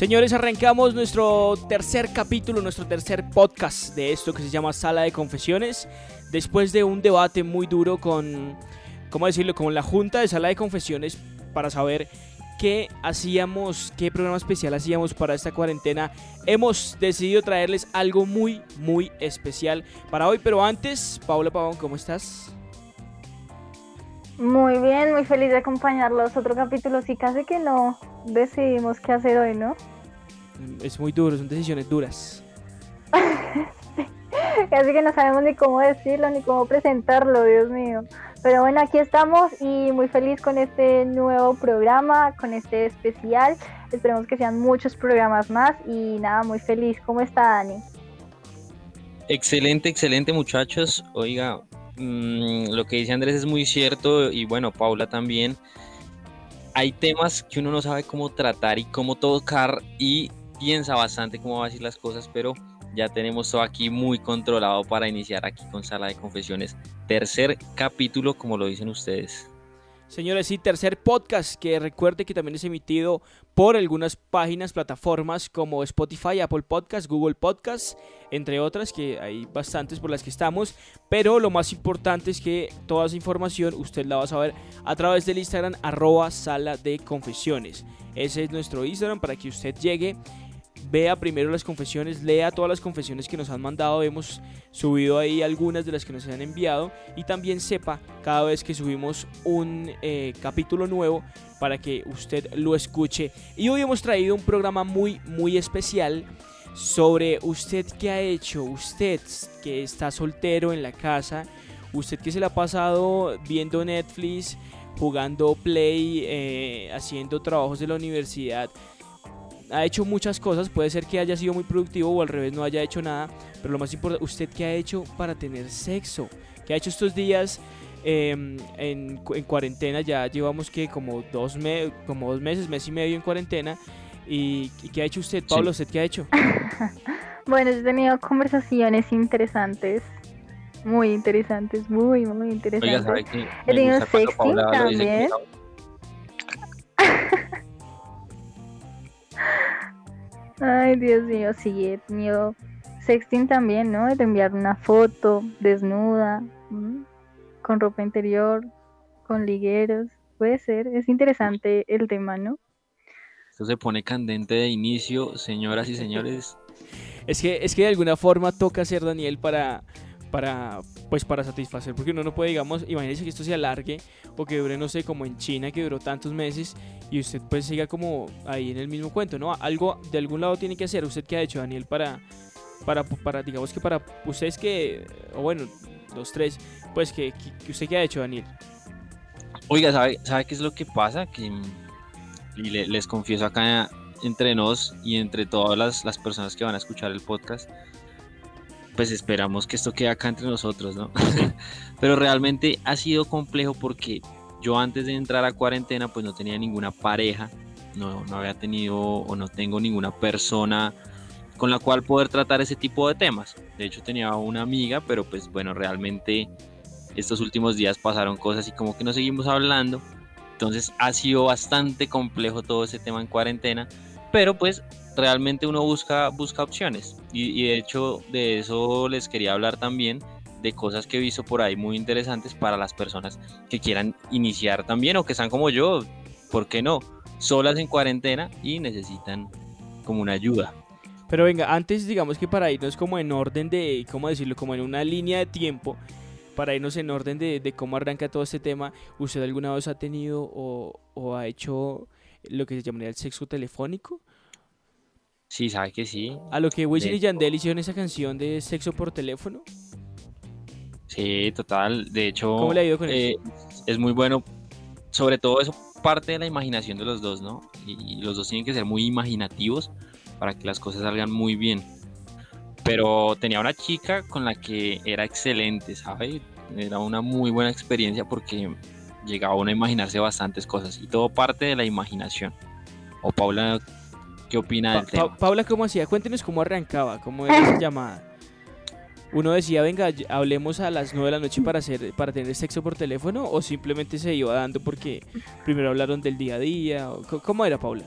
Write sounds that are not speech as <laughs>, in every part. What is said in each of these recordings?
Señores, arrancamos nuestro tercer capítulo, nuestro tercer podcast de esto que se llama Sala de Confesiones. Después de un debate muy duro con, ¿cómo decirlo?, con la Junta de Sala de Confesiones para saber qué hacíamos, qué programa especial hacíamos para esta cuarentena, hemos decidido traerles algo muy, muy especial para hoy. Pero antes, Paula Pavón, ¿cómo estás? Muy bien, muy feliz de acompañarlos. Otro capítulo, sí, casi que no decidimos qué hacer hoy, ¿no? Es muy duro, son decisiones duras. <laughs> Casi que no sabemos ni cómo decirlo, ni cómo presentarlo, Dios mío. Pero bueno, aquí estamos y muy feliz con este nuevo programa, con este especial. Esperemos que sean muchos programas más y nada, muy feliz. ¿Cómo está Dani? Excelente, excelente muchachos. Oiga, Mm, lo que dice Andrés es muy cierto y bueno, Paula también. Hay temas que uno no sabe cómo tratar y cómo tocar y piensa bastante cómo va a decir las cosas, pero ya tenemos todo aquí muy controlado para iniciar aquí con Sala de Confesiones. Tercer capítulo, como lo dicen ustedes. Señores, y tercer podcast que recuerde que también es emitido por algunas páginas, plataformas como Spotify, Apple Podcast, Google Podcast, entre otras, que hay bastantes por las que estamos. Pero lo más importante es que toda esa información usted la va a saber a través del Instagram arroba sala de confesiones. Ese es nuestro Instagram para que usted llegue vea primero las confesiones, lea todas las confesiones que nos han mandado, hemos subido ahí algunas de las que nos han enviado y también sepa cada vez que subimos un eh, capítulo nuevo para que usted lo escuche. Y hoy hemos traído un programa muy, muy especial sobre usted que ha hecho, usted que está soltero en la casa, usted que se le ha pasado viendo Netflix, jugando Play, eh, haciendo trabajos de la universidad ha hecho muchas cosas, puede ser que haya sido muy productivo o al revés no haya hecho nada, pero lo más importante, ¿usted qué ha hecho para tener sexo? ¿Qué ha hecho estos días em, en, cuarentena? Ya llevamos que como dos, como dos meses, mes y medio en cuarentena. ¿Y, qué ha hecho usted, Pablo? ¿Usted qué ha hecho? <laughs> bueno, he tenido conversaciones interesantes. Muy interesantes, muy, muy interesantes. he tenido sexting también. Ay, Dios mío, sí, he tenido sexting también, ¿no? De enviar una foto desnuda, con ropa interior, con ligueros. Puede ser, es interesante el tema, ¿no? Esto se pone candente de inicio, señoras y señores. Es que, es que de alguna forma toca ser Daniel para, para, pues para satisfacer, porque uno no puede, digamos, imagínese que esto se alargue o que dure, no sé, como en China, que duró tantos meses y usted pues siga como ahí en el mismo cuento, ¿no? Algo de algún lado tiene que hacer. ¿Usted qué ha hecho, Daniel, para, para, para digamos que para ustedes que, o bueno, los tres, pues que, que usted qué ha hecho, Daniel? Oiga, ¿sabe, ¿sabe qué es lo que pasa? Que, y les confieso acá entre nos y entre todas las, las personas que van a escuchar el podcast, pues esperamos que esto quede acá entre nosotros, ¿no? <laughs> Pero realmente ha sido complejo porque yo antes de entrar a cuarentena pues no tenía ninguna pareja, no, no había tenido o no tengo ninguna persona con la cual poder tratar ese tipo de temas. De hecho tenía una amiga, pero pues bueno, realmente estos últimos días pasaron cosas y como que no seguimos hablando. Entonces ha sido bastante complejo todo ese tema en cuarentena, pero pues realmente uno busca, busca opciones. Y, de hecho de eso les quería hablar también, de cosas que he visto por ahí muy interesantes para las personas que quieran iniciar también o que están como yo, ¿por qué no? Solas en cuarentena y necesitan como una ayuda. Pero venga, antes digamos que para irnos como en orden de, ¿cómo decirlo? Como en una línea de tiempo, para irnos en orden de, de cómo arranca todo este tema, ¿usted alguna vez ha tenido o, o ha hecho lo que se llamaría el sexo telefónico? Sí, sabe que sí. A lo que Wisin y Yandel hicieron esa canción de sexo por teléfono. Sí, total. De hecho, ¿cómo le ha ido con eh, Es muy bueno. Sobre todo eso parte de la imaginación de los dos, ¿no? Y, los dos tienen que ser muy imaginativos para que las cosas salgan muy bien. Pero tenía una chica con la que era excelente, ¿sabe? Era una muy buena experiencia porque llegaba uno a imaginarse bastantes cosas y todo parte de la imaginación. O Paula ¿Qué opina del tema? Paula, ¿cómo hacía? Cuéntenos cómo arrancaba, cómo era esa llamada. Uno decía, venga, hablemos a las 9 de la noche para hacer para tener sexo por teléfono o simplemente se iba dando porque primero hablaron del día a día. ¿Cómo era, Paula?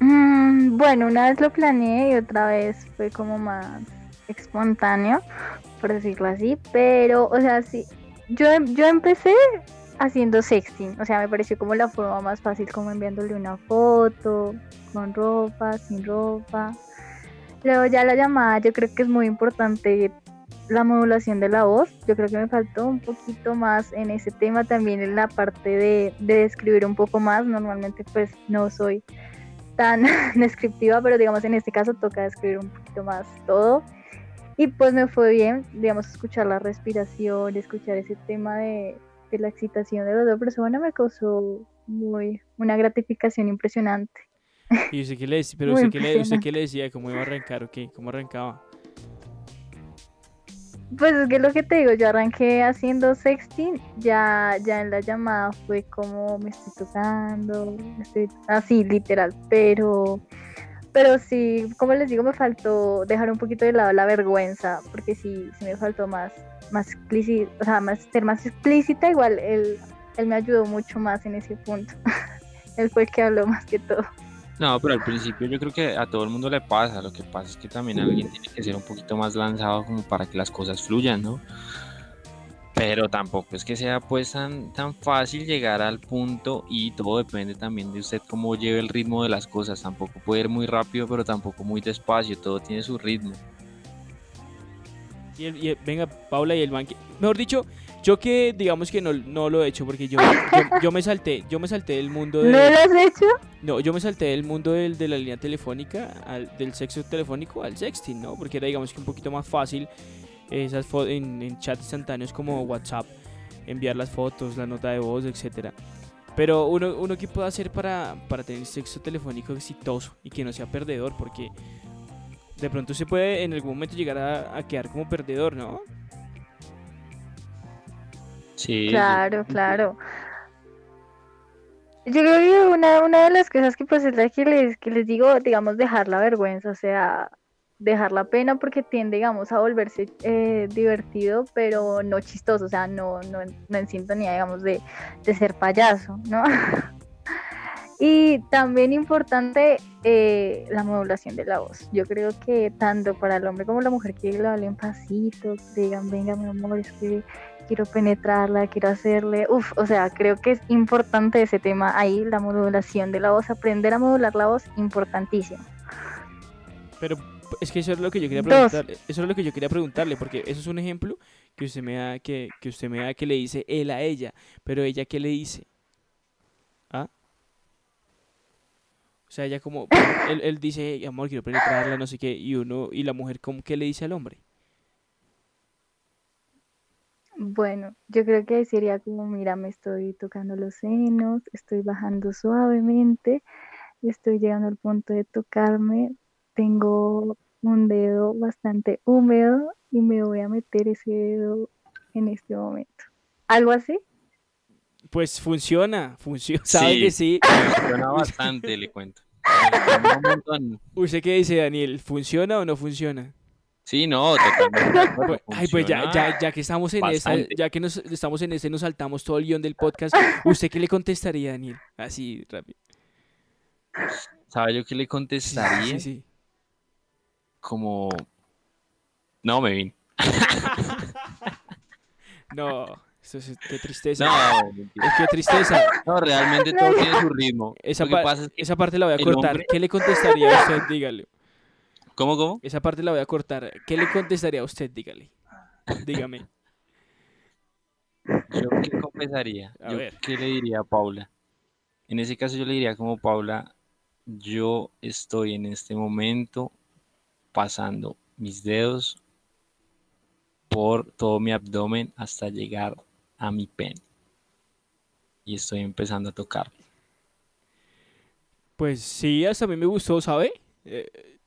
bueno, una vez lo planeé y otra vez fue como más espontáneo, por decirlo así, pero, o sea, sí, yo, yo empecé haciendo sexting, o sea, me pareció como la forma más fácil, como enviándole una foto, con ropa, sin ropa. Luego ya la llamada, yo creo que es muy importante la modulación de la voz. Yo creo que me faltó un poquito más en ese tema también en la parte de, de describir un poco más. Normalmente pues no soy tan <laughs> descriptiva, pero digamos en este caso toca describir un poquito más todo. Y pues me fue bien, digamos, escuchar la respiración, escuchar ese tema de, de la excitación de las dos personas me causó muy una gratificación impresionante. ¿Y usted qué le? Pero <laughs> usted qué, le, usted qué le decía? ¿Cómo iba a arrancar o qué? ¿Cómo arrancaba? Pues es que lo que te digo, yo arranqué haciendo sexting, ya, ya en la llamada fue como me estoy tocando, estoy así literal, pero pero sí, como les digo, me faltó dejar un poquito de lado la vergüenza, porque sí, sí me faltó más, más explícita, o sea, más, ser más explícita, igual él, él me ayudó mucho más en ese punto. <laughs> él fue el que habló más que todo. No, pero al principio yo creo que a todo el mundo le pasa. Lo que pasa es que también alguien tiene que ser un poquito más lanzado como para que las cosas fluyan, ¿no? Pero tampoco es que sea pues tan, tan fácil llegar al punto y todo depende también de usted cómo lleve el ritmo de las cosas. Tampoco puede ir muy rápido, pero tampoco muy despacio. Todo tiene su ritmo. Y, venga, Paula y el banque. Mejor dicho, yo que digamos que no, no lo he hecho porque yo, yo, me salté, yo me salté del mundo de, ¿No lo has hecho? No, yo me salté del mundo del, de la línea telefónica, al, del sexo telefónico al sexting, ¿no? Porque era digamos que un poquito más fácil esas en, en chats instantáneos como WhatsApp, enviar las fotos, la nota de voz, etcétera. Pero uno, uno qué puede hacer para, para tener sexo telefónico exitoso y que no sea perdedor, porque de pronto se puede en algún momento llegar a, a quedar como perdedor, ¿no? Sí. Claro, claro. Yo creo que una, una de las cosas que pues es la que les, que les digo, digamos, dejar la vergüenza, o sea, dejar la pena porque tiende, digamos, a volverse eh, divertido, pero no chistoso, o sea, no, no, no en sintonía, digamos, de, de ser payaso, ¿no? <laughs> y también importante eh, la modulación de la voz. Yo creo que tanto para el hombre como la mujer que lo hablen pasitos, digan, venga mi amor, es que quiero penetrarla, quiero hacerle, uff, o sea, creo que es importante ese tema ahí, la modulación de la voz, aprender a modular la voz, importantísimo. Pero es que eso es lo que yo quería preguntarle, eso es lo que yo quería preguntarle, porque eso es un ejemplo que usted me da, que, que usted me da que le dice él a ella, pero ella qué le dice, ¿ah? O sea, ella como, <coughs> él, él dice, amor, quiero penetrarla, no sé qué, y uno, y la mujer, ¿cómo qué le dice al hombre? Bueno, yo creo que sería como, mira, me estoy tocando los senos, estoy bajando suavemente, estoy llegando al punto de tocarme, tengo un dedo bastante húmedo y me voy a meter ese dedo en este momento. ¿Algo así? Pues funciona, funciona, sabe que sí. Funciona bastante, le cuento. ¿Usted qué dice, Daniel? ¿Funciona o no funciona? Sí, no, totalmente. Pues, ay, pues ya, ya, ya que estamos en esa, ya que nos, estamos en ese, nos saltamos todo el guion del podcast. ¿Usted qué le contestaría, Daniel? Así, rápido. ¿Sabe yo qué le contestaría? Sí, sí. Como. No, me vine. <laughs> no, eso es, qué tristeza. No, es que tristeza. No, realmente todo tiene su ritmo. Esa, esa parte la voy a cortar. ¿Qué le contestaría a usted? Dígale. ¿Cómo, cómo? Esa parte la voy a cortar. ¿Qué le contestaría a usted? Dígale. Dígame. ¿Yo qué confesaría? ¿Qué le diría a Paula? En ese caso yo le diría como Paula, yo estoy en este momento pasando mis dedos por todo mi abdomen hasta llegar a mi pene. Y estoy empezando a tocar. Pues sí, hasta a mí me gustó, ¿sabe? Eh,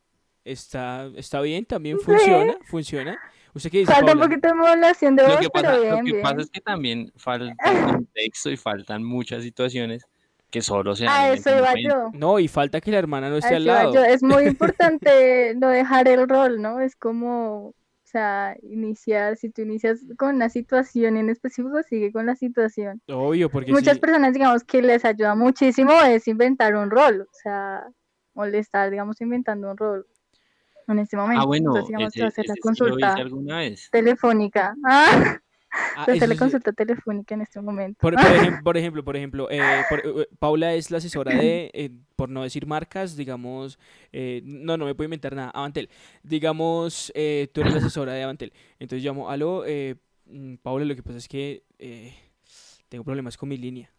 está, está bien, también funciona, <laughs> funciona. ¿Usted qué dice, Falta un poquito de modulación de voz, lo que pasa, pero bien, Lo que bien. pasa es que también falta <laughs> contexto y faltan muchas situaciones que solo se A en eso iba yo. No, y falta que la hermana no A esté al lado. yo. Es muy <laughs> importante no dejar el rol, ¿no? Es como, o sea, iniciar, si tú inicias con una situación en específico, sigue con la situación. Obvio, porque Muchas personas, digamos, que les ayuda muchísimo es inventar un rol, o sea, molestar, digamos, inventando un rol en este momento. Ah, bueno, Entonces, digamos, ese, hacer la sí alguna vez. telefónica. <laughs> Ah, Ah, la sí- consulta telefónica en este momento. Por, por <laughs> ejem- por ejemplo, por ejemplo, eh, por- eh, Paula es la asesora de, <clears throat> eh, por no decir marcas, digamos, eh, no, no me puedo inventar nada, Avantel. Digamos, eh, tú eres la asesora de Avantel. Entonces llamo, aló, eh, mm, Paula, lo que pasa es que eh, tengo problemas con mi línea.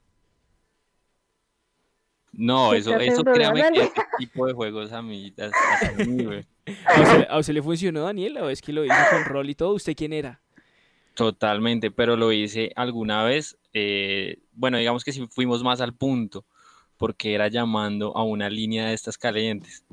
No, ¿Qué eso, eso créame que ese tipo de juegos a mí, a <laughs> mí, güey. ¿A usted, a usted le funcionó, Daniela? ¿O es que lo hizo con rol y todo? ¿Usted quién era? Totalmente, pero lo hice alguna vez. eh, bueno, digamos que sí fuimos más al punto, porque era llamando a una línea de estas calientes.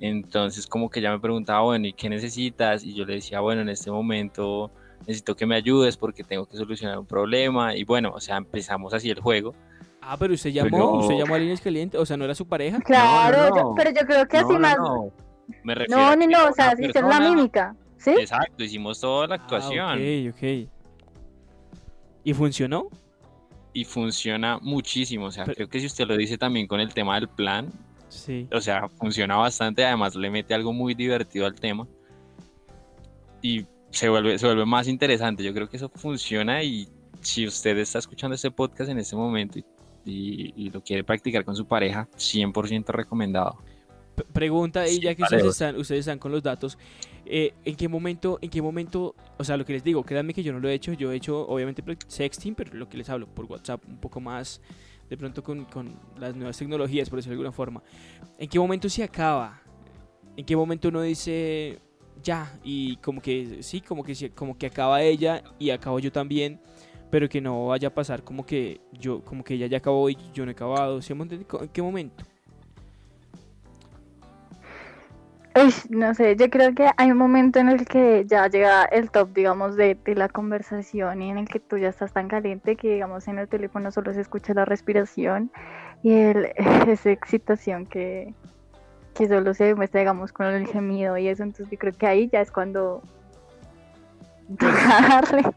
Entonces, como que ella me preguntaba, bueno, ¿y qué necesitas? Y yo le decía, bueno, en este momento necesito que me ayudes porque tengo que solucionar un problema. Y bueno, o sea, empezamos así el juego. Ah, pero usted llamó, Pero- usted llamó a Líneas Calientes, o sea, ¿no era su pareja? Claro, no, yo- no. pero yo creo que así más. no. Me refiero No, no, o sea, una si hicieron la persona- mímica, ¿sí? Exacto, hicimos toda la Ah, actuación. ok, ok. ¿Y funcionó? y funciona muchísimo. O sea, Pero- creo que si usted lo dice también con el tema del plan, Sí. o sea, funciona bastante. Además, le mete algo muy divertido al tema y se vuelve, se vuelve más interesante. Yo creo que eso funciona y si usted está escuchando este podcast en este momento y, y- y lo quiere practicar con su pareja, 100% recomendado. P- Pregunta, y Sí, ya que ustedes están, ustedes están con los datos, eh, ¿en qué momento, en qué momento, o sea, lo que les digo, créanme que yo no lo he hecho, yo he hecho obviamente pre- sexting, pero lo que les hablo por WhatsApp, un poco más de pronto con, con las nuevas tecnologías, por decirlo de alguna forma. ¿En qué momento se acaba? ¿En qué momento uno dice ya? Y como que sí, como que, como que acaba ella y acabo yo también, pero que no vaya a pasar como que yo, como que ella ya acabó y yo no he acabado. ¿En qué momento? Uy, no sé, yo creo que hay un momento en el que ya llega el top, digamos, de, de la conversación y en el que tú ya estás tan caliente que, digamos, en el teléfono solo se escucha la respiración y el, <laughs> esa excitación que, que solo se demuestra, digamos, con el gemido y eso. Entonces yo creo que ahí ya es cuando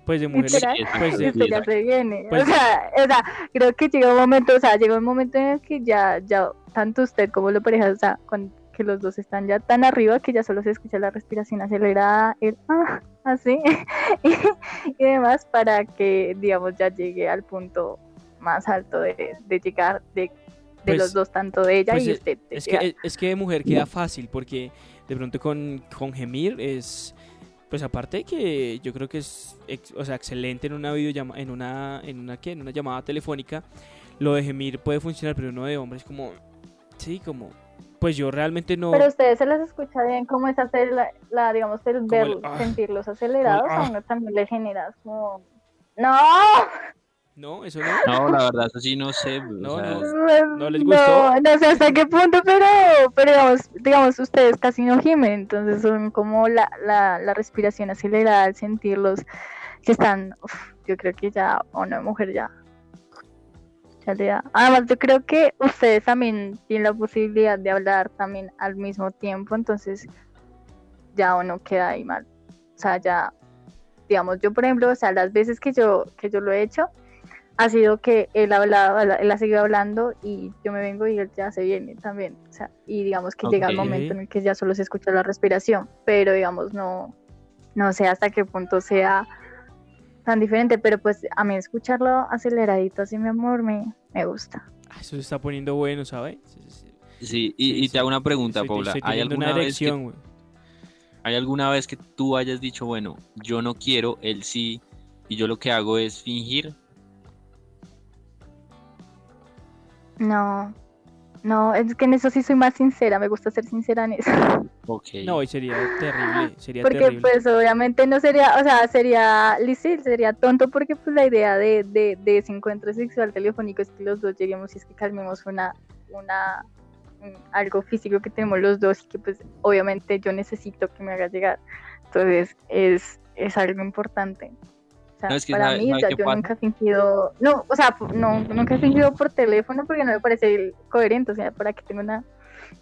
Pues de mujer, Literal. pues de- esto ya se viene. Pues- o, sea, o sea, creo que llega un momento, o sea, llega un momento en el que ya, ya, tanto usted como la pareja, o sea, con, que los dos están ya tan arriba que ya solo se escucha la respiración acelerada, el ah, así, <laughs> y, y demás, para que, digamos, ya llegue al punto más alto de, de llegar de, de Pues- los dos, tanto de ella pues, y eh, usted. de Es que, es, que de mujer queda fácil porque de pronto con, con gemir es pues aparte de que yo creo que es o sea, excelente en una videollamada en una en una ¿qué? en una llamada telefónica lo de gemir puede funcionar pero no de hombres como sí como pues yo realmente no Pero ustedes se les escucha bien cómo es hacer la, la, digamos, el ver, el, ah, sentirlos acelerados, el, a ah. uno también le generas como, no, no eso no No, la verdad, eso sí no sé. o No, sea, no. ¿No les gustó? No, no sé hasta qué punto, pero, pero digamos, digamos, ustedes casi no gimen, entonces son como la, la, la respiración acelerada, al sentirlos que están, uf, yo creo que ya, a una mujer ya, Además, yo creo que ustedes también tienen la posibilidad de hablar también al mismo tiempo, entonces ya uno queda ahí mal. O sea, ya, digamos, yo por ejemplo, o sea, las veces que yo, que yo lo he hecho, ha sido que él ha hablado, él ha seguido hablando y yo me vengo y él ya se viene también. O sea, y digamos que llega el momento en el que ya solo se escucha la respiración, pero digamos no, no sé hasta qué punto sea tan diferente, pero pues a mí escucharlo aceleradito así, mi amor, me, me gusta. Ah, eso se está poniendo bueno ¿sabes? Sí, sí, sí. sí, y, Sí, y sí. te hago una pregunta, Estoy- Paula. estoy ¿Hay alguna, una vez que. ¿Hay alguna vez que tú hayas dicho, bueno, yo no quiero, él sí, y yo lo que hago es fingir? No, no, es que en eso sí soy más sincera, me gusta ser sincera en eso. Ok. no y sería terrible sería Porque terrible pues obviamente no sería, o sea, sería lícito, sería tonto porque pues la idea de, de, de ese encuentro sexual telefónico es que los dos lleguemos y es que calmemos una, una, un- algo físico que tenemos los dos y que pues obviamente yo necesito que me haga llegar. Entonces es, es algo importante. O sea, No, es que para sabe- mí sabe yo pasa. nunca he fingido, no, o sea, no, nunca he fingido por teléfono porque no me parece coherente, o sea, para que tengo una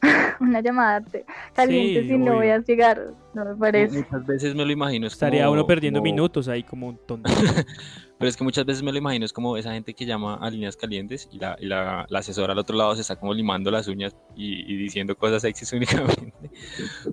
<laughs> una llamada te- caliente Sí, si no voy a llegar, no me parece. Muchas veces me lo imagino. Es Estaría como- uno perdiendo como- minutos ahí como un tonto. <laughs> Pero es que muchas veces me lo imagino, es como esa gente que llama a líneas calientes y la, y la, la asesora al otro lado se está como limando las uñas y, y diciendo cosas sexys <laughs> únicamente.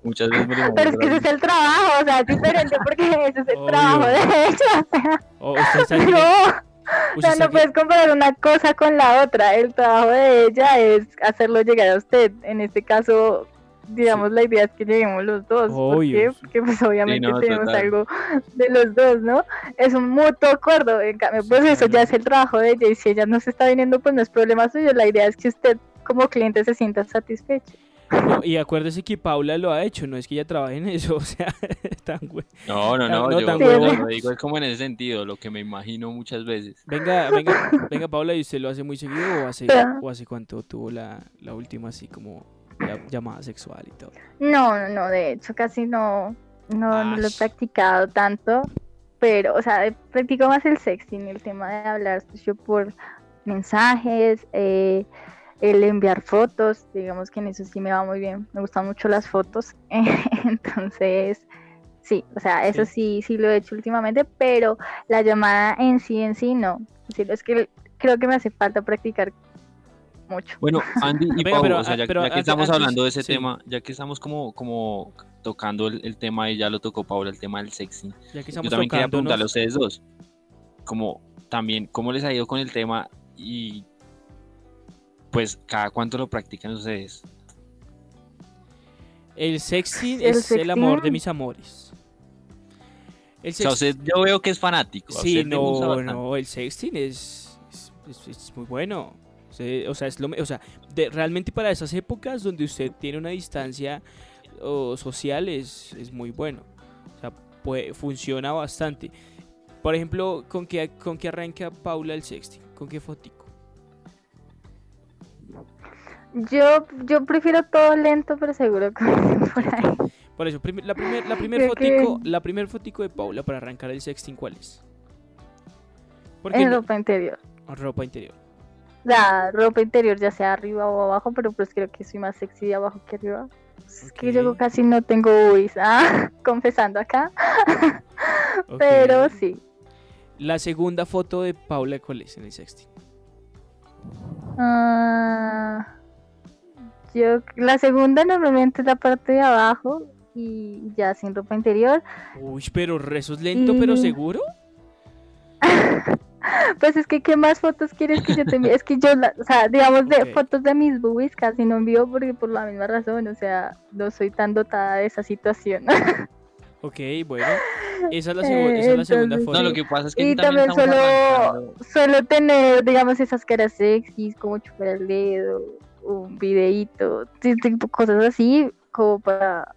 muchas veces me lo imagino. Pero es que ese es el trabajo, o sea, es diferente porque ese es el Obvio. trabajo de ella. O sea, no, o usted no aquí- puedes comparar una cosa con la otra. El trabajo de ella es hacerlo llegar a usted. En este caso, digamos, la idea es que lleguemos los dos. ¿Por Obvio. qué? Porque pues obviamente no, tenemos total. algo de los dos, ¿no? Es un mutuo acuerdo. En cambio, Sí, pues eso claro. ya es el trabajo de ella. Y si ella no se está viniendo, pues no es problema suyo. La idea es que usted como cliente se sienta satisfecho. No, y acuérdese que Paula lo ha hecho, no es que ella trabaje en eso, <laughs> o sea, tan güey. No, no, No, no, yo lo digo es como en ese sentido, lo que me imagino muchas veces. Venga, venga, venga Paula, ¿y usted lo hace muy seguido o hace, o hace cuánto tuvo la, la última así como llamada sexual y todo? No, no, no, de hecho casi no, no, no lo he practicado tanto, pero, o sea, he practicado más el sexting, el tema de hablar pues, yo por mensajes, eh, el enviar fotos, digamos que en eso sí me va muy bien, me gustan mucho las fotos, <laughs> entonces, sí, o sea, eso sí, sí lo he hecho últimamente, pero la llamada en sí, en sí, no, Sí, es que creo que me hace falta practicar mucho. Bueno, Andy y <laughs> Venga, Pau, pero, o sea, ya, pero ya que estamos antes- hablando de ese sí. tema, ya que estamos como, como tocando el, el tema y ya lo tocó Paula, el tema del sexy, Ya que yo también quería preguntarle a ustedes dos, como también, ¿cómo les ha ido con el tema y pues cada cuánto lo practican ustedes? el sexy El es el amor de sexting. mis amores. El O sea, sexting- usted, yo veo que es fanático. Sí, no, no, el sexting es, es, es- es muy bueno. O sea, es lo, o sea de- realmente para esas épocas donde usted tiene una distancia o, social es, es muy bueno. O sea, puede- funciona bastante. Por ejemplo, ¿con qué, ¿con qué arranca Paula el sexting? ¿Con qué fotico? Yo, yo prefiero todo lento, pero seguro que <laughs> por ahí. Por eso, prim- la primer, la primer que- fotico, la primer fotico de Paula para arrancar el sexting, ¿cuál es? Porque En ropa interior. ropa interior. La ropa interior, ya sea arriba o abajo, pero pues creo que soy más sexy de abajo que arriba. Es que yo casi no tengo boobies, <laughs> ah, confesando acá. <laughs> Pero sí. La segunda foto de Paula, ¿cuál es en el sexting? Ah, yo, la segunda normalmente es la parte de abajo y ya sin ropa interior. Uy, pero es lento, pero seguro. <laughs> Pues es que, ¿qué más fotos quieres que yo te envíe? Es que yo, la- o sea, digamos, de fotos de mis boobies casi no envío porque por la misma razón, o sea, no soy tan dotada de esa situación. <laughs> Ok, bueno. Esa es la, esa es la segunda foto. No, lo que pasa es que Y también también arrancando. suelo tener, digamos, esas caras sexys, como chupar el dedo, un videíto, cosas así, como para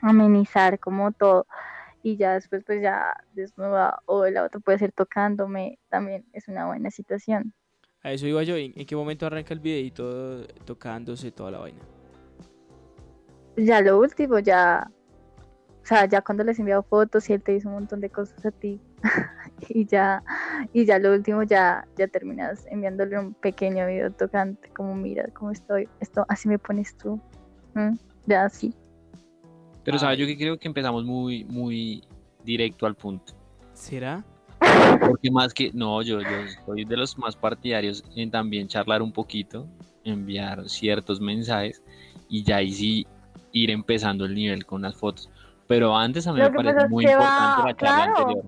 amenizar como todo. Y ya después, pues ya desnuda, o la otra puede ser tocándome, también es una buena situación. A eso iba yo. ¿En, qué momento arranca el videito tocándose toda la vaina? Ya lo último, ya, o sea, ya cuando les he enviado fotos y él te hizo un montón de cosas a ti, <laughs> y ya, y ya lo último, ya, ya terminas enviándole un pequeño video tocante, como mira cómo estoy, esto, así me pones tú, ¿Mm? ya así. Pero sabes, Ay. yo que creo que empezamos muy, muy directo al punto. ¿Será? Porque más que, no, yo, yo soy de los más partidarios en también charlar un poquito, enviar ciertos mensajes y ya ahí sí ir empezando el nivel con las fotos. Pero antes a mí Lo me parece muy importante va- la charla claro. anterior.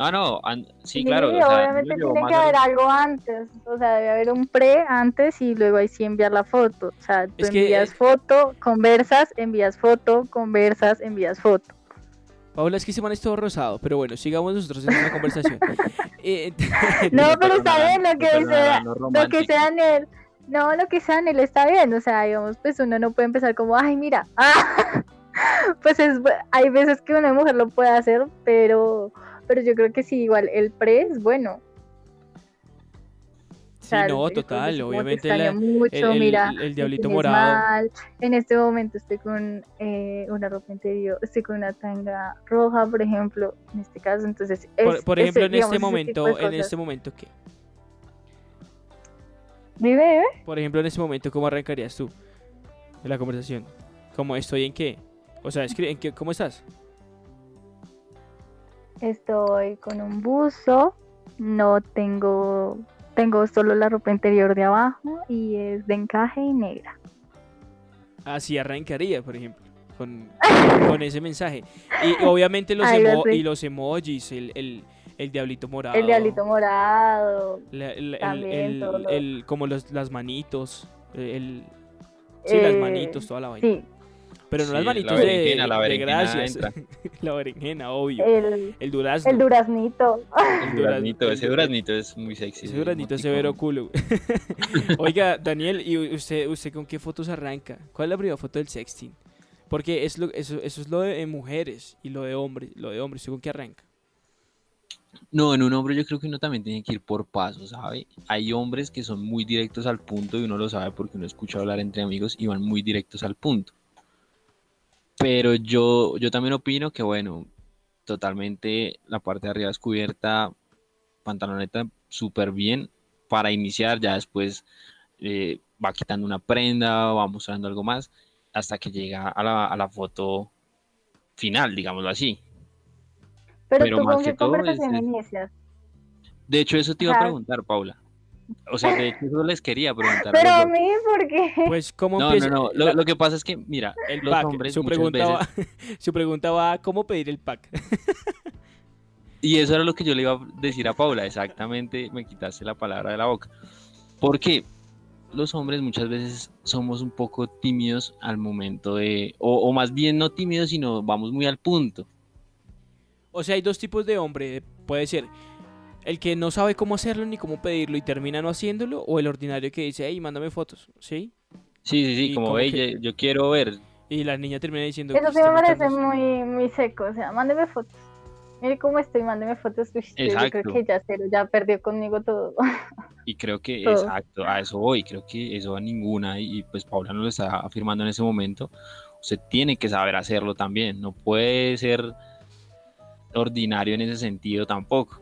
No, no, an- sí, claro. o sea, obviamente tiene que haber algo antes, o sea, debe haber un pre antes y luego ahí sí enviar la foto, o sea, tú Es que, envías eh, foto, conversas, envías foto, conversas, envías foto. Paula, es que se man es todo rosado, pero bueno, sigamos nosotros en una conversación. <laughs> Eh, <laughs> No, pero está bien lo que dice, perdonarán los lo que sea en él. No, lo que sea en él está bien, o sea, digamos, pues uno no puede empezar como, ay, mira, ah, <laughs> pues es, hay veces que una mujer lo puede hacer, pero, pero yo creo que sí, igual, el pre es bueno. Sí, no, total, obviamente extraño la- mucho, el, el- mira, el me diablito morado. mal. En este momento estoy con eh, una ropa interior, estoy con una tanga roja, por ejemplo, en este caso, entonces... Por, es- por ese, ejemplo, en digamos, este momento, en este momento, ¿qué? Dime. Por ejemplo, en ese momento, ¿cómo arrancarías tú la conversación? ¿Cómo estoy en qué? O sea, escribe, ¿en qué, ¿cómo estás? Estoy con un buzo, no tengo, tengo solo la ropa interior de abajo y es de encaje y negra. Así arrancaría, por ejemplo, con, <laughs> con ese mensaje. Y obviamente los, emo- y los emojis, el, el, el diablito morado. El diablito morado. la- el- también, el- como los, las manitos. El, sí, las eh, manitos, toda la vaina. Sí, Pero no Sí, las la manitos de, berenjena, la de berenjena gracias. entra. <laughs> la berenjena, obvio. el, el durazno. el duraznito. El duraznito, ese duraznito es muy sexy. Ese duraznito es severo culo. <laughs> Oiga, Daniel, ¿y usted, usted con qué fotos arranca? ¿Cuál es la primera foto del sexting? Porque es lo, eso, eso es lo de mujeres y lo de hombres. Lo de hombres, ¿usted con qué arranca? No, en un hombre yo creo que uno también tiene que ir por pasos, ¿sabe? Hay hombres que son muy directos al punto y uno lo sabe porque uno escucha hablar entre amigos y van muy directos al punto. Pero yo, yo también opino que, bueno, totalmente la parte de arriba descubierta, pantaloneta súper bien para iniciar, ya después eh, va quitando una prenda, va mostrando algo más, hasta que llega a la, a la foto final, digámoslo así. Pero, Pero tú más con que qué todo es- conversación es- inicias. De hecho, eso te iba a preguntar, Paula. O sea, de hecho, eso les quería preguntar. Pero a mí, ¿por qué? Pues, ¿cómo No, no, empieza? no. Lo, lo que pasa es que, mira, el los pack. hombres su, pregunta veces- va, <laughs> su pregunta va a cómo pedir el pack. <laughs> Y eso era lo que yo le iba a decir a Paula, exactamente me quitaste la palabra de la boca. Porque los hombres muchas veces somos un poco tímidos al momento de, o, o más bien no tímidos, sino vamos muy al punto. O sea, hay dos tipos de hombre. Puede ser el que no sabe cómo hacerlo ni cómo pedirlo y termina no haciéndolo, o el ordinario que dice, hey, mándame fotos, ¿sí? Sí, sí, sí, Y como, como "Ey, que- yo, yo quiero ver. Y la niña termina diciendo... Eso "Pues, sí me parece muy, muy seco. O sea, mándeme fotos. Mire cómo estoy, mándeme fotos. Uy, yo creo que ya cero, ya perdió conmigo todo. <laughs> Y creo que, Todo. exacto, a eso voy, creo que eso a ninguna, y, pues Paula nos lo está afirmando en ese momento, usted tiene que saber hacerlo también, no puede ser ordinario en ese sentido tampoco.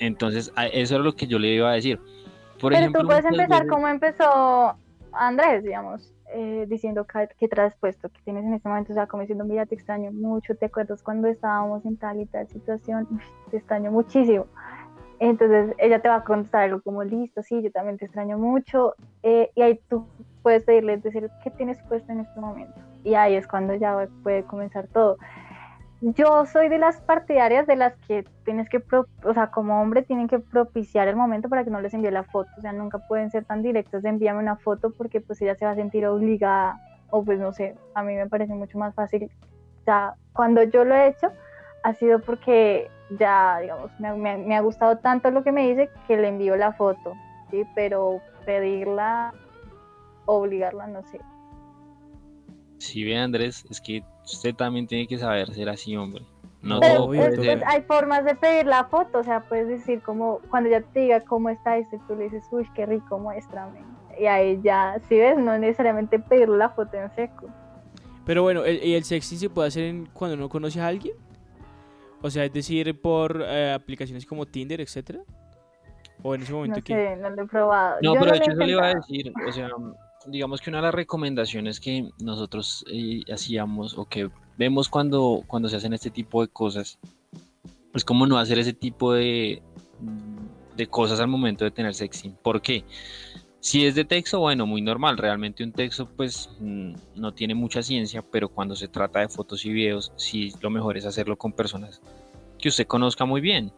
Entonces, eso es lo que yo le iba a decir. Por Pero ejemplo, tú puedes empezar veces- como empezó Andrés, digamos, eh, diciendo que, que traes puesto, que tienes en este momento, o sea, como diciendo, mira, te extraño mucho, ¿te acuerdas cuando estábamos en tal y tal situación? Te extraño muchísimo. Entonces ella te va a contestar algo como, listo, sí, yo también te extraño mucho. eh, y ahí tú puedes pedirle, decir, ¿qué tienes puesto en este momento? Y ahí es cuando ya puede comenzar todo. Yo soy de las partidarias de las que tienes que, pro- o sea, como hombre tienen que propiciar el momento para que no les envíe la foto, o sea, nunca pueden ser tan directos de envíame una foto porque pues ella se va a sentir obligada o pues no sé, a mí me parece mucho más fácil, o sea, cuando yo lo he hecho ha sido porque ya, digamos, me, me ha gustado tanto lo que me dice que le envío la foto, ¿sí? Pero pedirla, obligarla, no sé. Si ve Andrés, es que usted también tiene que saber ser así, hombre. No Pero, ser. Pues hay formas de pedir la foto, o sea, puedes decir como, cuando ya te diga cómo está este, tú le dices, uy, qué rico, muéstrame. Y ahí ya, si ves, no necesariamente pedir la foto en seco. Pero bueno, el, ¿y el sexting se puede hacer en- cuando no conoce a alguien? O sea, es decir, por eh, aplicaciones como Tinder, etcétera. O en ese momento No que... sé, no lo he probado. No, Yo pero de he hecho eso le iba a decir, o sea, digamos que una de las recomendaciones que nosotros eh, hacíamos o que vemos cuando, cuando se hacen este tipo de cosas, es como no hacer ese tipo de, de cosas al momento de tener sexting. ¿Por qué? Si es de texto, bueno, muy normal, realmente un texto pues mm, no tiene mucha ciencia, pero cuando se trata de fotos y videos, sí lo mejor es hacerlo con personas que usted conozca muy bien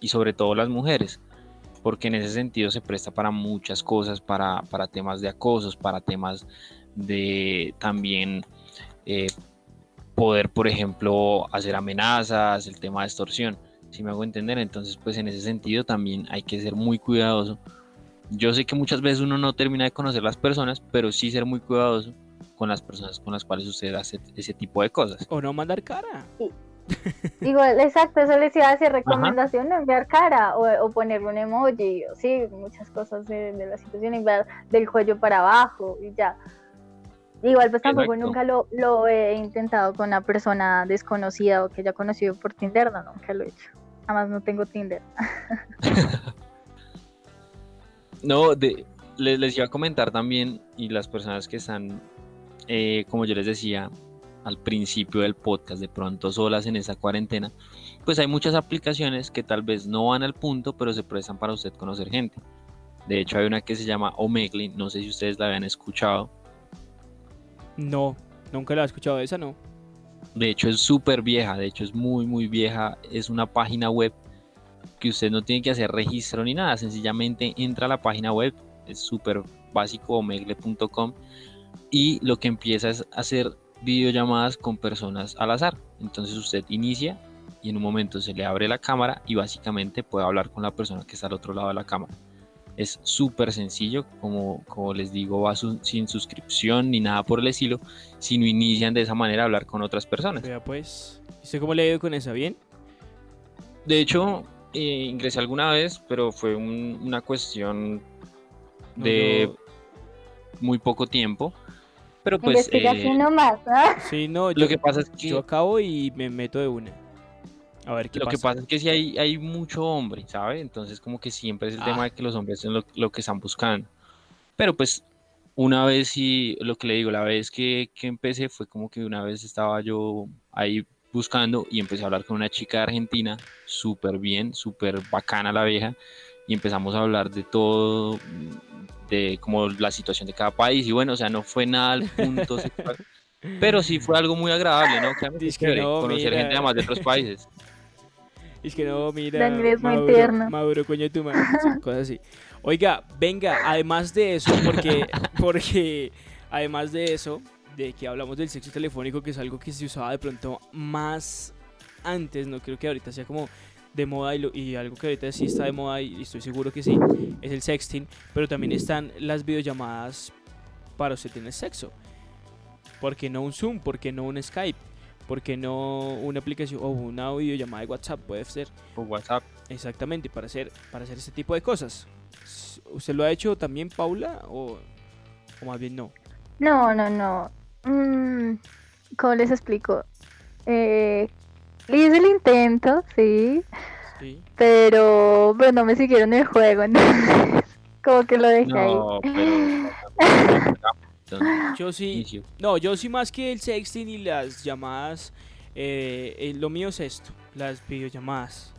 y sobre todo las mujeres porque en ese sentido se presta para muchas cosas, para, para temas de acosos, para temas de también eh, poder, por ejemplo, hacer amenazas, el tema de extorsión, si me hago entender, entonces pues en ese sentido también hay que ser muy cuidadoso. Yo sé que muchas veces uno no termina de conocer las personas, pero sí ser muy cuidadoso con las personas con las cuales usted hace ese tipo de cosas. O no mandar cara. <laughs> Igual, exacto, eso les iba a decir recomendación, no enviar cara o, o poner un emoji, o sí, muchas cosas de, de la situación, enviar del cuello para abajo y ya. Igual, pues tampoco Exacto. nunca lo, lo he intentado con una persona desconocida o que haya conocido por Tinder, no, nunca lo he hecho. Además no tengo Tinder. <laughs> No, de, les, les iba a comentar también, y las personas que están, eh, como yo les decía al principio del podcast, de pronto solas en esa cuarentena, pues hay muchas aplicaciones que tal vez no van al punto, pero se prestan para usted conocer gente. De hecho, hay una que se llama Omegle, no sé si ustedes la habían escuchado. No, nunca la he escuchado, esa no. De hecho, es súper vieja, de hecho, es muy, muy vieja. Es una página web que usted no tiene que hacer registro ni nada, sencillamente entra a la página web, es súper básico, omegle.com, y lo que empieza es hacer videollamadas con personas al azar. Entonces usted inicia y en un momento se le abre la cámara y básicamente puede hablar con la persona que está al otro lado de la cámara. Es súper sencillo, como, como les digo, va sin suscripción ni nada por el estilo, sino inician de esa manera a hablar con otras personas. Vea pues, ¿y usted cómo le ha ido con esa? ¿Bien? De hecho, eh, ingresé alguna vez, pero fue un- una cuestión No, de muy poco tiempo. Pero pues Investigación eh, nomás, ¿ah? Sí, no, lo yo, que pasa es que yo acabo y me meto de una. A ver qué lo que pasa. pasa es que sí hay, hay mucho hombre, ¿sabe? Entonces como que siempre es el Ah. tema de que los hombres son lo, lo que están buscando. Pero pues una vez sí, lo que le digo, la vez que, que empecé fue como que una vez estaba yo ahí buscando y empecé a hablar con una chica de Argentina, súper bien, súper bacana la vieja, y empezamos a hablar de todo, de como la situación de cada país, y bueno, o sea, no fue nada al punto <laughs> sexual, pero sí fue algo muy agradable, ¿no? Que es que no, conocer mira. gente además de otros países. <laughs> Es que no, mira. Daniel es muy tierno. Mauro, coño, tu madre. <laughs> Cosas así. Oiga, venga, además de eso, porque, porque además de eso, de que hablamos del sexo telefónico, que es algo que se usaba de pronto más antes, no creo que ahorita sea como de moda y, lo- y algo que ahorita sí está de moda y estoy seguro que sí, es el sexting, pero también están las videollamadas para usted tener sexo. ¿Por qué no un Zoom? ¿Por qué no un Skype? ¿Por qué no una aplicación o una videollamada de WhatsApp? Puede ser Por WhatsApp. exactamente para hacer, para hacer ese tipo de cosas. ¿Usted lo ha hecho también, Paula? ¿O, o más bien no? No, no, no. Mm, ¿Cómo les explico? Eh, hice el intento, sí, Sí. pero pero no me siguieron el juego, entonces <laughs> como que lo dejé ahí. No, pero. Entonces, Yo sí, no, yo sí más que el sexting y las llamadas, eh, eh, lo mío es esto, las videollamadas.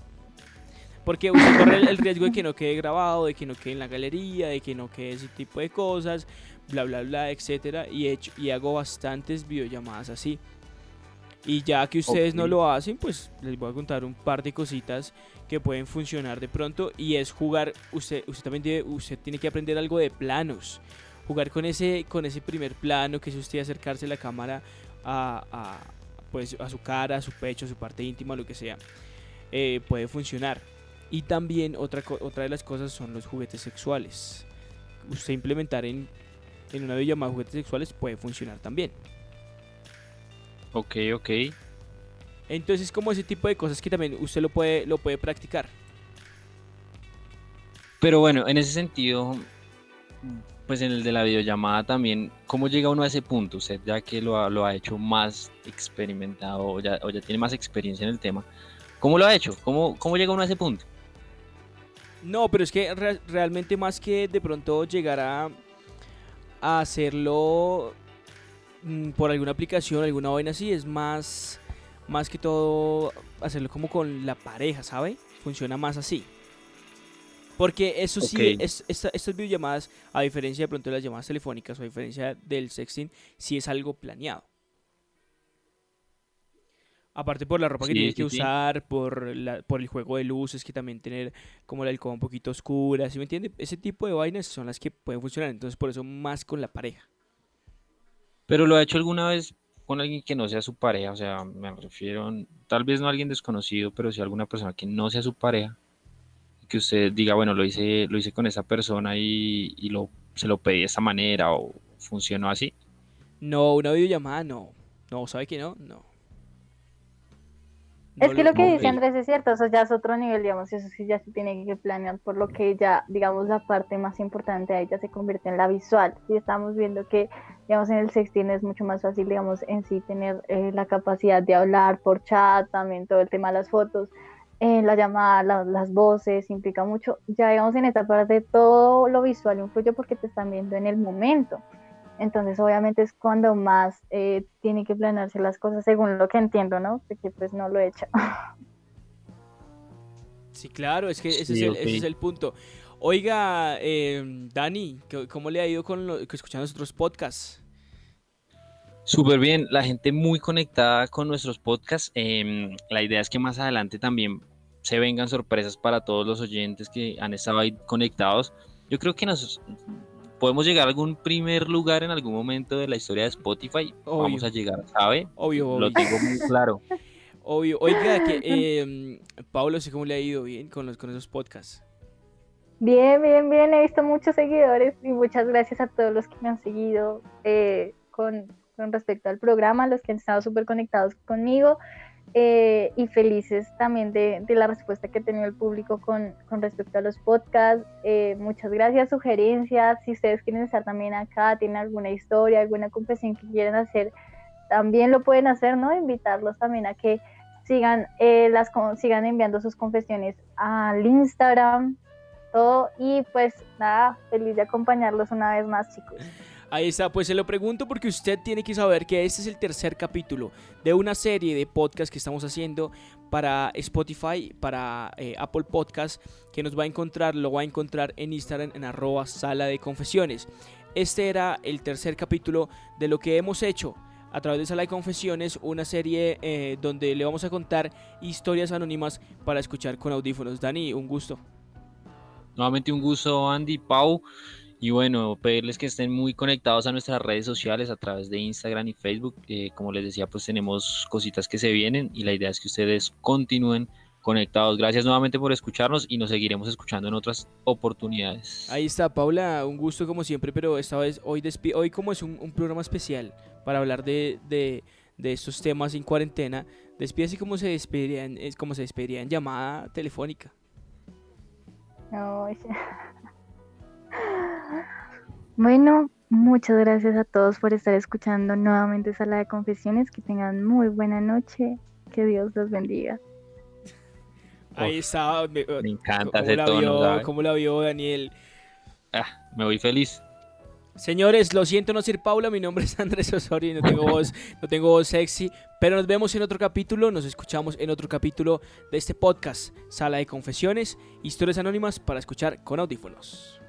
Porque usted corre el, el riesgo de que no quede grabado, de que no quede en la galería, de que no quede ese tipo de cosas, bla bla bla, etcétera. Y he hecho, y hago bastantes videollamadas así. Y ya que ustedes no lo hacen, pues les voy a contar un par de cositas que pueden funcionar de pronto. Y es jugar, usted, usted también tiene, usted tiene que aprender algo de planos. Jugar con ese, con ese primer plano, que es usted acercarse la cámara a, a, pues, a su cara, a su pecho, a su parte íntima, lo que sea. eh, puede funcionar. Y también otra, otra de las cosas son los juguetes sexuales. Usted implementar en, en una videollamada juguetes sexuales puede funcionar también. Ok, ok. Entonces, como ese tipo de cosas que también usted lo puede, lo puede practicar. Pero bueno, en ese sentido, pues en el de la videollamada también, ¿cómo llega uno a ese punto? Usted ya que lo ha, lo ha hecho más experimentado o ya, o ya tiene más experiencia en el tema, ¿cómo lo ha hecho? ¿Cómo, cómo llega uno a ese punto? No, pero es que re- realmente más que de pronto llegar a, a hacerlo por alguna aplicación, alguna vaina así, es más, más que todo hacerlo como con la pareja, ¿sabe? Funciona más así. Porque eso sí, es, esta- estas videollamadas, a diferencia de pronto de las llamadas telefónicas o a diferencia del sexting, sí es algo planeado. Aparte por la ropa que Sí, tienes que sí. usar, por, la, por el juego de luces, que también tener como la alcoba un poquito oscura, ¿sí me entiende? Ese tipo de vainas son las que pueden funcionar, entonces por eso más con la pareja. ¿Pero lo ha hecho alguna vez con alguien que no sea su pareja? O sea, me refiero, tal vez no a alguien desconocido, pero sí alguna persona que no sea su pareja. Que usted diga, bueno, lo hice, lo hice con esa persona y, y lo, se lo pedí de esta manera o funcionó así. No, una videollamada no. No, ¿sabe que no? No. Es que lo que dice Andrés es cierto, eso ya es otro nivel, digamos, eso sí ya se tiene que planear, por lo que ya, digamos, la parte más importante ahí ya se convierte en la visual. Y estamos viendo que, digamos, en el sexting es mucho más fácil, digamos, en sí tener eh, la capacidad de hablar por chat, también todo el tema de las fotos. eh, la llamada, las voces, implica mucho. Ya digamos en esta parte todo lo visual influye porque te están viendo en el momento. Entonces obviamente es cuando más eh, tiene que planearse las cosas según lo que entiendo, ¿no? Porque pues no lo he hecho. <laughs> Sí, claro, es que ese, es, el, punto. Oiga, eh, Dani, ¿cómo le ha ido con lo, escuchando nuestros podcasts? Súper bien, la gente muy conectada con nuestros podcasts. Em, la idea es que más adelante también se vengan sorpresas para todos los oyentes que han estado ahí conectados. Yo creo que nos podemos llegar a algún primer lugar en algún momento de la historia de Spotify. Vamos a llegar, ¿sabe? Obvio, Lo tengo muy claro. <laughs> Obvio. Oiga, que, eh, Pablo, sé cómo le ha ido bien con, los, con esos podcasts. Bien, bien, bien. He visto muchos seguidores y muchas gracias a todos los que me han seguido eh, con, con respecto al programa, los que han estado súper conectados conmigo eh, y felices también de, de, la respuesta que ha tenido el público con, con respecto a los podcasts. Eh, muchas gracias, sugerencias. Si ustedes quieren estar también acá, tienen alguna historia, alguna confesión que quieren hacer, también lo pueden hacer, ¿no? Invitarlos también a que sigan, eh, las, sigan enviando sus confesiones al Instagram, todo. Y pues nada, feliz de acompañarlos una vez más, chicos. Ahí está, pues se lo pregunto porque usted tiene que saber que este es el tercer capítulo de una serie de podcasts que estamos haciendo para Spotify, para eh, Apple Podcast, que nos va a encontrar, lo va a encontrar en Instagram en arroba sala de confesiones. Este era el tercer capítulo de lo que hemos hecho a través de Sala de Confesiones, una serie eh, donde le vamos a contar historias anónimas para escuchar con audífonos. Dani, un gusto. Nuevamente un gusto, Andy, Pau. Y bueno, pedirles que estén muy conectados a nuestras redes sociales a través de Instagram y Facebook. Eh, como les decía, pues tenemos cositas que se vienen y la idea es que ustedes continúen conectados. Gracias nuevamente por escucharnos y nos seguiremos escuchando en otras oportunidades. Ahí está, Paula, un gusto como siempre, pero esta vez hoy, hoy como es un, programa especial para hablar de, de, de, estos temas en cuarentena, despide como se despedirían, es como se despediría en llamada telefónica. No, <laughs> Bueno, muchas gracias a todos por estar escuchando nuevamente Sala de Confesiones. Que tengan muy buena noche. Que Dios los bendiga. Ahí está. Me, encanta ese tono. ¿Cómo la vio Daniel? Ah, me voy feliz. Señores, lo siento no ser Paula, mi nombre es Andrés Osorio y no tengo voz, no tengo voz sexy, pero nos vemos en otro capítulo, nos escuchamos en otro capítulo de este podcast, Sala de Confesiones, historias anónimas para escuchar con audífonos.